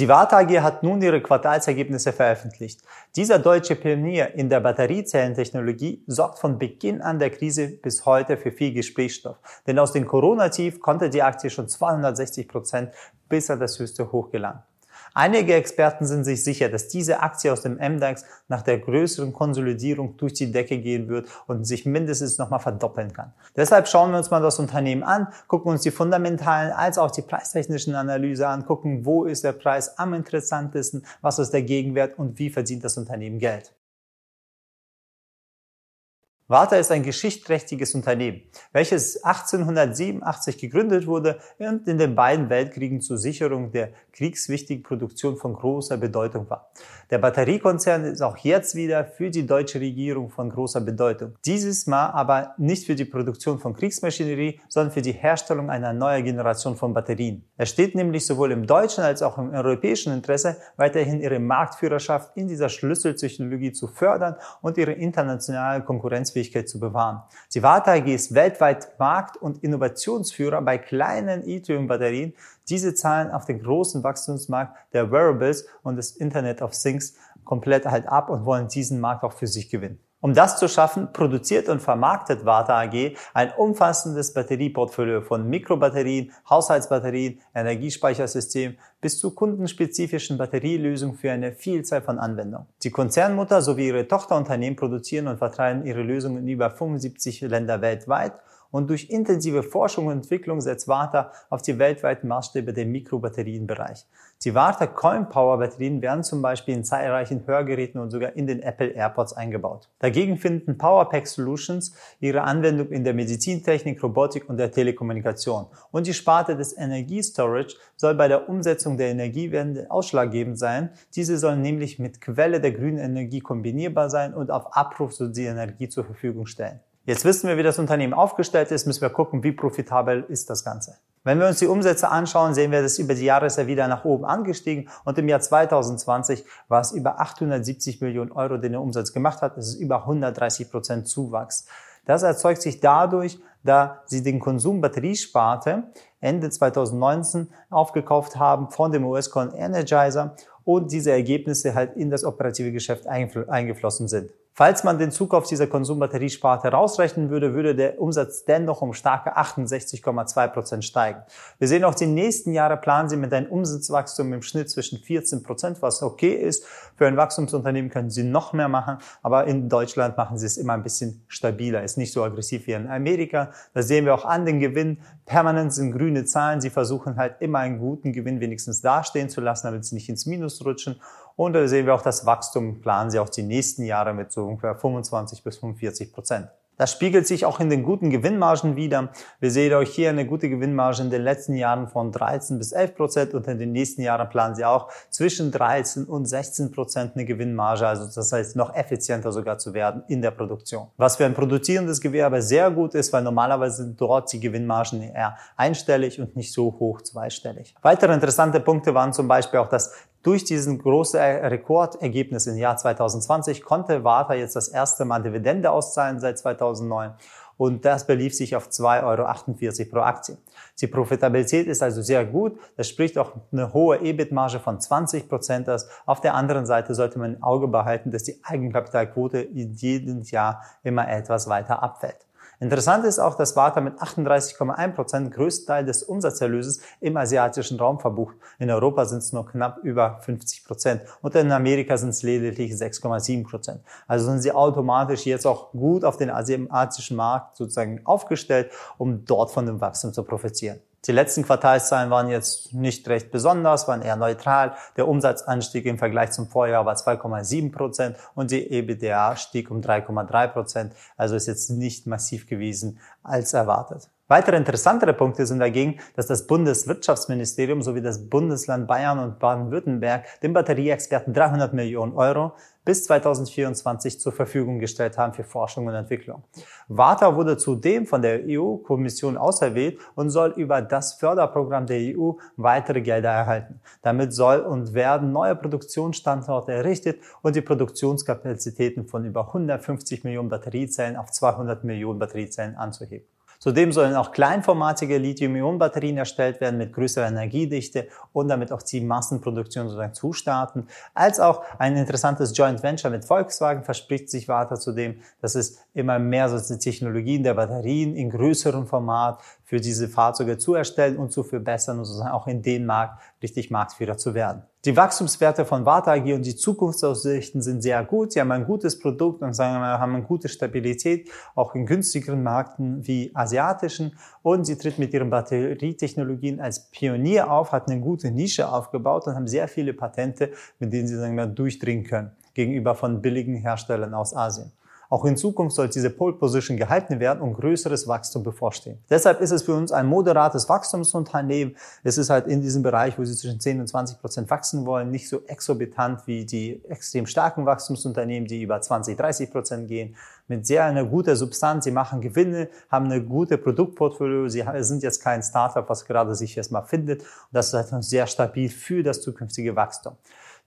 Die Warta AG hat nun ihre Quartalsergebnisse veröffentlicht. Dieser deutsche Pionier in der Batteriezellentechnologie sorgt von Beginn an der Krise bis heute für viel Gesprächsstoff. Denn aus dem Corona-Tief konnte die Aktie schon 260 Prozent bis an das höchste Hoch gelangen. Einige Experten sind sich sicher, dass diese Aktie aus dem MDAX nach der größeren Konsolidierung durch die Decke gehen wird und sich mindestens nochmal verdoppeln kann. Deshalb schauen wir uns mal das Unternehmen an, gucken uns die fundamentalen als auch die preistechnischen Analyse an, gucken, wo ist der Preis am interessantesten, was ist der Gegenwert und wie verdient das Unternehmen Geld. Warta ist ein geschichtsträchtiges Unternehmen, welches 1887 gegründet wurde und in den beiden Weltkriegen zur Sicherung der kriegswichtigen Produktion von großer Bedeutung war. Der Batteriekonzern ist auch jetzt wieder für die deutsche Regierung von großer Bedeutung. Dieses Mal aber nicht für die Produktion von Kriegsmaschinerie, sondern für die Herstellung einer neuen Generation von Batterien. Es steht nämlich sowohl im deutschen als auch im europäischen Interesse, weiterhin ihre Marktführerschaft in dieser Schlüsseltechnologie zu fördern und ihre internationale Konkurrenzfähigkeit Leistungsfähigkeit zu bewahren. Sivata AG ist weltweit Markt- und Innovationsführer bei kleinen Lithium-Batterien. Diese zahlen auf den großen Wachstumsmarkt der Wearables und des Internet of Things komplett halt ab und wollen diesen Markt auch für sich gewinnen. Um das zu schaffen, produziert und vermarktet Warta AG ein umfassendes Batterieportfolio von Mikrobatterien, Haushaltsbatterien, Energiespeichersystemen bis zu kundenspezifischen Batterielösungen für eine Vielzahl von Anwendungen. Die Konzernmutter sowie ihre Tochterunternehmen produzieren und vertreiben ihre Lösungen in über 75 Länder weltweit und durch intensive Forschung und Entwicklung setzt Warta auf die weltweiten Maßstäbe der Mikrobatterienbereich. Die Warta Coin Power Batterien werden zum Beispiel in zahlreichen Hörgeräten und sogar in den Apple AirPods eingebaut. Dagegen finden Powerpack Solutions ihre Anwendung in der Medizintechnik, Robotik und der Telekommunikation. Und die Sparte des Energiestorage soll bei der Umsetzung der Energiewende ausschlaggebend sein. Diese sollen nämlich mit Quelle der grünen Energie kombinierbar sein und auf Abruf so die Energie zur Verfügung stellen. Jetzt wissen wir, wie das Unternehmen aufgestellt ist, müssen wir gucken, wie profitabel ist das Ganze. Wenn wir uns die Umsätze anschauen, sehen wir, dass über die Jahre ist er wieder nach oben angestiegen und im Jahr 2020 war es über 870 Millionen Euro, den er Umsatz gemacht hat. Das ist über 130 Prozent Zuwachs. Das erzeugt sich dadurch, da sie den Konsumbatteriesparte Ende 2019 aufgekauft haben von dem US-Con Energizer und diese Ergebnisse halt in das operative Geschäft eingeflossen sind. Falls man den Zukauf dieser Konsumbatteriesparte rausrechnen würde, würde der Umsatz dennoch um starke 68,2 Prozent steigen. Wir sehen auch die nächsten Jahre planen sie mit einem Umsatzwachstum im Schnitt zwischen 14 Prozent, was okay ist. Für ein Wachstumsunternehmen können sie noch mehr machen, aber in Deutschland machen sie es immer ein bisschen stabiler, ist nicht so aggressiv wie in Amerika. Da sehen wir auch an den Gewinn. Permanent sind grüne Zahlen. Sie versuchen halt immer einen guten Gewinn wenigstens dastehen zu lassen, damit sie nicht ins Minus rutschen. Und da sehen wir auch das Wachstum, planen sie auch die nächsten Jahre mit so ungefähr 25 bis 45 Prozent. Das spiegelt sich auch in den guten Gewinnmargen wieder. Wir sehen euch hier eine gute Gewinnmarge in den letzten Jahren von 13 bis 11 Prozent und in den nächsten Jahren planen sie auch zwischen 13 und 16 Prozent eine Gewinnmarge, also das heißt noch effizienter sogar zu werden in der Produktion. Was für ein produzierendes Gewerbe sehr gut ist, weil normalerweise sind dort die Gewinnmargen eher einstellig und nicht so hoch zweistellig. Weitere interessante Punkte waren zum Beispiel auch, dass durch diesen großen Rekordergebnis im Jahr 2020 konnte Warta jetzt das erste Mal Dividende auszahlen seit 2009 und das belief sich auf 2,48 Euro pro Aktie. Die Profitabilität ist also sehr gut. Das spricht auch eine hohe EBIT-Marge von 20 Prozent aus. Auf der anderen Seite sollte man im Auge behalten, dass die Eigenkapitalquote jedes Jahr immer etwas weiter abfällt. Interessant ist auch, dass Warta mit 38,1 Prozent größten Teil des Umsatzerlöses im asiatischen Raum verbucht. In Europa sind es nur knapp über 50 Prozent und in Amerika sind es lediglich 6,7 Prozent. Also sind sie automatisch jetzt auch gut auf den asiatischen Markt sozusagen aufgestellt, um dort von dem Wachstum zu profitieren. Die letzten Quartalszahlen waren jetzt nicht recht besonders, waren eher neutral. Der Umsatzanstieg im Vergleich zum Vorjahr war 2,7 Prozent und die EBITDA stieg um 3,3 Prozent. Also ist jetzt nicht massiv gewesen als erwartet. Weitere interessantere Punkte sind dagegen, dass das Bundeswirtschaftsministerium sowie das Bundesland Bayern und Baden-Württemberg den Batterieexperten 300 Millionen Euro bis 2024 zur Verfügung gestellt haben für Forschung und Entwicklung. Warta wurde zudem von der EU-Kommission auserwählt und soll über das Förderprogramm der EU weitere Gelder erhalten. Damit soll und werden neue Produktionsstandorte errichtet und die Produktionskapazitäten von über 150 Millionen Batteriezellen auf 200 Millionen Batteriezellen anzuheben. Zudem sollen auch kleinformatige Lithium-Ionen-Batterien erstellt werden mit größerer Energiedichte und damit auch die Massenproduktion sozusagen zustarten. Als auch ein interessantes Joint Venture mit Volkswagen verspricht sich weiter zudem, dass es immer mehr so Technologien der Batterien in größerem Format für diese Fahrzeuge zu erstellen und zu verbessern und sozusagen auch in den Markt richtig Marktführer zu werden. Die Wachstumswerte von Warta AG und die Zukunftsaussichten sind sehr gut. Sie haben ein gutes Produkt und sagen wir, haben eine gute Stabilität, auch in günstigeren Märkten wie asiatischen. Und sie tritt mit ihren Batterietechnologien als Pionier auf, hat eine gute Nische aufgebaut und haben sehr viele Patente, mit denen sie sagen wir, durchdringen können gegenüber von billigen Herstellern aus Asien. Auch in Zukunft soll diese Pole Position gehalten werden und größeres Wachstum bevorstehen. Deshalb ist es für uns ein moderates Wachstumsunternehmen. Es ist halt in diesem Bereich, wo sie zwischen 10 und 20 Prozent wachsen wollen, nicht so exorbitant wie die extrem starken Wachstumsunternehmen, die über 20, 30 Prozent gehen mit sehr einer guten Substanz. Sie machen Gewinne, haben eine gute Produktportfolio. Sie sind jetzt kein Startup, was gerade sich erstmal findet. Und das ist halt sehr stabil für das zukünftige Wachstum.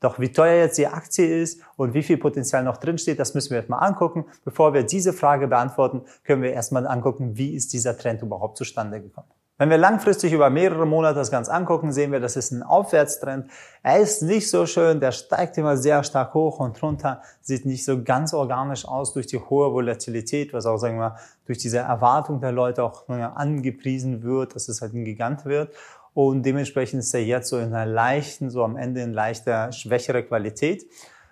Doch wie teuer jetzt die Aktie ist und wie viel Potenzial noch drinsteht, das müssen wir jetzt mal angucken. Bevor wir diese Frage beantworten, können wir erstmal angucken, wie ist dieser Trend überhaupt zustande gekommen. Wenn wir langfristig über mehrere Monate das Ganze angucken, sehen wir, das ist ein Aufwärtstrend. Er ist nicht so schön, der steigt immer sehr stark hoch und runter, sieht nicht so ganz organisch aus durch die hohe Volatilität, was auch, sagen wir, durch diese Erwartung der Leute auch angepriesen wird, dass es halt ein Gigant wird. Und dementsprechend ist er jetzt so in einer leichten, so am Ende in leichter, schwächere Qualität.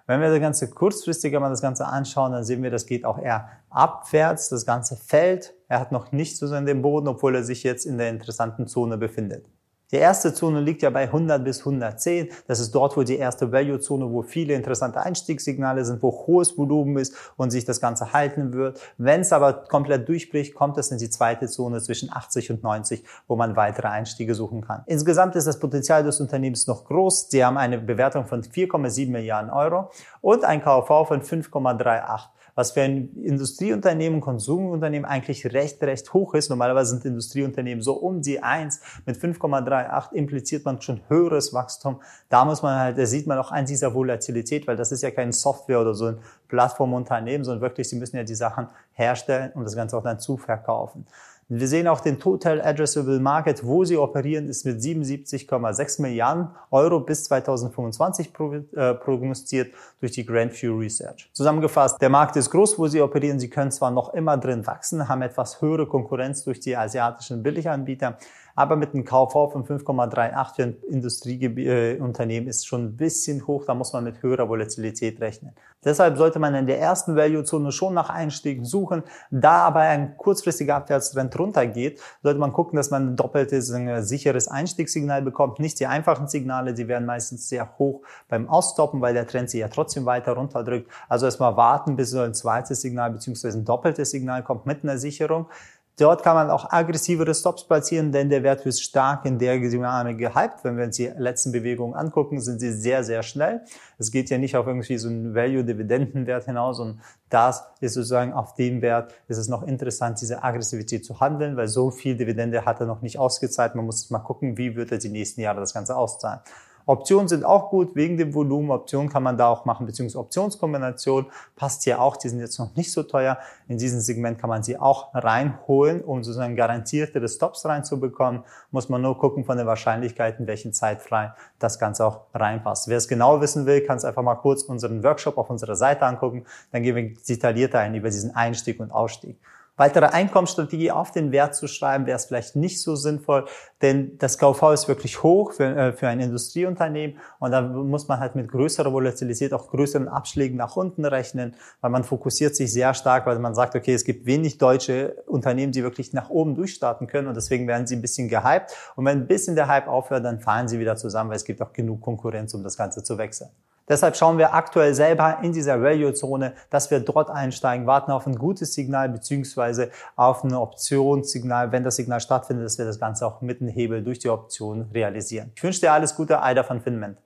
Wenn wir das Ganze kurzfristiger mal das Ganze anschauen, dann sehen wir, das geht auch eher abwärts. Das Ganze fällt. Er hat noch nicht so in den Boden, obwohl er sich jetzt in der interessanten Zone befindet. Die erste Zone liegt ja bei 100 bis 110. Das ist dort, wo die erste Value-Zone, wo viele interessante Einstiegssignale sind, wo hohes Volumen ist und sich das Ganze halten wird. Wenn es aber komplett durchbricht, kommt es in die zweite Zone zwischen 80 und 90, wo man weitere Einstiege suchen kann. Insgesamt ist das Potenzial des Unternehmens noch groß. Sie haben eine Bewertung von 4,7 Milliarden Euro und ein KV von 5,38 was für ein Industrieunternehmen, Konsumunternehmen eigentlich recht, recht hoch ist. Normalerweise sind Industrieunternehmen so um die 1 mit 5,38 impliziert man schon höheres Wachstum. Da muss man halt, da sieht man auch an dieser Volatilität, weil das ist ja kein Software oder so ein Plattformunternehmen, sondern wirklich, sie müssen ja die Sachen herstellen und das Ganze auch dann zuverkaufen. Wir sehen auch den Total Addressable Market, wo sie operieren, ist mit 77,6 Milliarden Euro bis 2025 äh, prognostiziert durch die Grand View Research. Zusammengefasst, der Markt ist groß, wo sie operieren. Sie können zwar noch immer drin wachsen, haben etwas höhere Konkurrenz durch die asiatischen Billiganbieter, aber mit einem KV von 5,38 für ein Industrieunternehmen ist schon ein bisschen hoch. Da muss man mit höherer Volatilität rechnen. Deshalb sollte man in der ersten Value-Zone schon nach Einstiegen suchen. Da aber ein kurzfristiger Abwärtstrend runtergeht, sollte man gucken, dass man ein doppeltes, ein sicheres Einstiegssignal bekommt. Nicht die einfachen Signale, die werden meistens sehr hoch beim Ausstoppen, weil der Trend sie ja trotzdem weiter runterdrückt. Also erstmal warten, bis so ein zweites Signal bzw. ein doppeltes Signal kommt mit einer Sicherung. Dort kann man auch aggressivere Stops platzieren, denn der Wert wird stark in der Dynamik gehypt. Wenn wir uns die letzten Bewegungen angucken, sind sie sehr, sehr schnell. Es geht ja nicht auf irgendwie so einen Value-Dividendenwert hinaus und das ist sozusagen auf dem Wert ist es noch interessant, diese Aggressivität zu handeln, weil so viel Dividende hat er noch nicht ausgezahlt. Man muss mal gucken, wie wird er die nächsten Jahre das Ganze auszahlen. Optionen sind auch gut wegen dem Volumen. Optionen kann man da auch machen, beziehungsweise Optionskombination passt hier auch. Die sind jetzt noch nicht so teuer. In diesem Segment kann man sie auch reinholen, um sozusagen garantierte Stops reinzubekommen. Muss man nur gucken von den Wahrscheinlichkeiten, welchen Zeitfrei das Ganze auch reinpasst. Wer es genau wissen will, kann es einfach mal kurz unseren Workshop auf unserer Seite angucken. Dann gehen wir detaillierter ein über diesen Einstieg und Ausstieg weitere Einkommensstrategie auf den Wert zu schreiben, wäre es vielleicht nicht so sinnvoll, denn das KV ist wirklich hoch für, äh, für ein Industrieunternehmen und da muss man halt mit größerer Volatilität auch größeren Abschlägen nach unten rechnen, weil man fokussiert sich sehr stark, weil man sagt, okay, es gibt wenig deutsche Unternehmen, die wirklich nach oben durchstarten können und deswegen werden sie ein bisschen gehypt und wenn ein bisschen der Hype aufhört, dann fallen sie wieder zusammen, weil es gibt auch genug Konkurrenz, um das Ganze zu wechseln. Deshalb schauen wir aktuell selber in dieser Value-Zone, dass wir dort einsteigen, warten auf ein gutes Signal beziehungsweise auf ein Optionssignal, wenn das Signal stattfindet, dass wir das Ganze auch mit dem Hebel durch die Option realisieren. Ich wünsche dir alles Gute, Aida von Finment.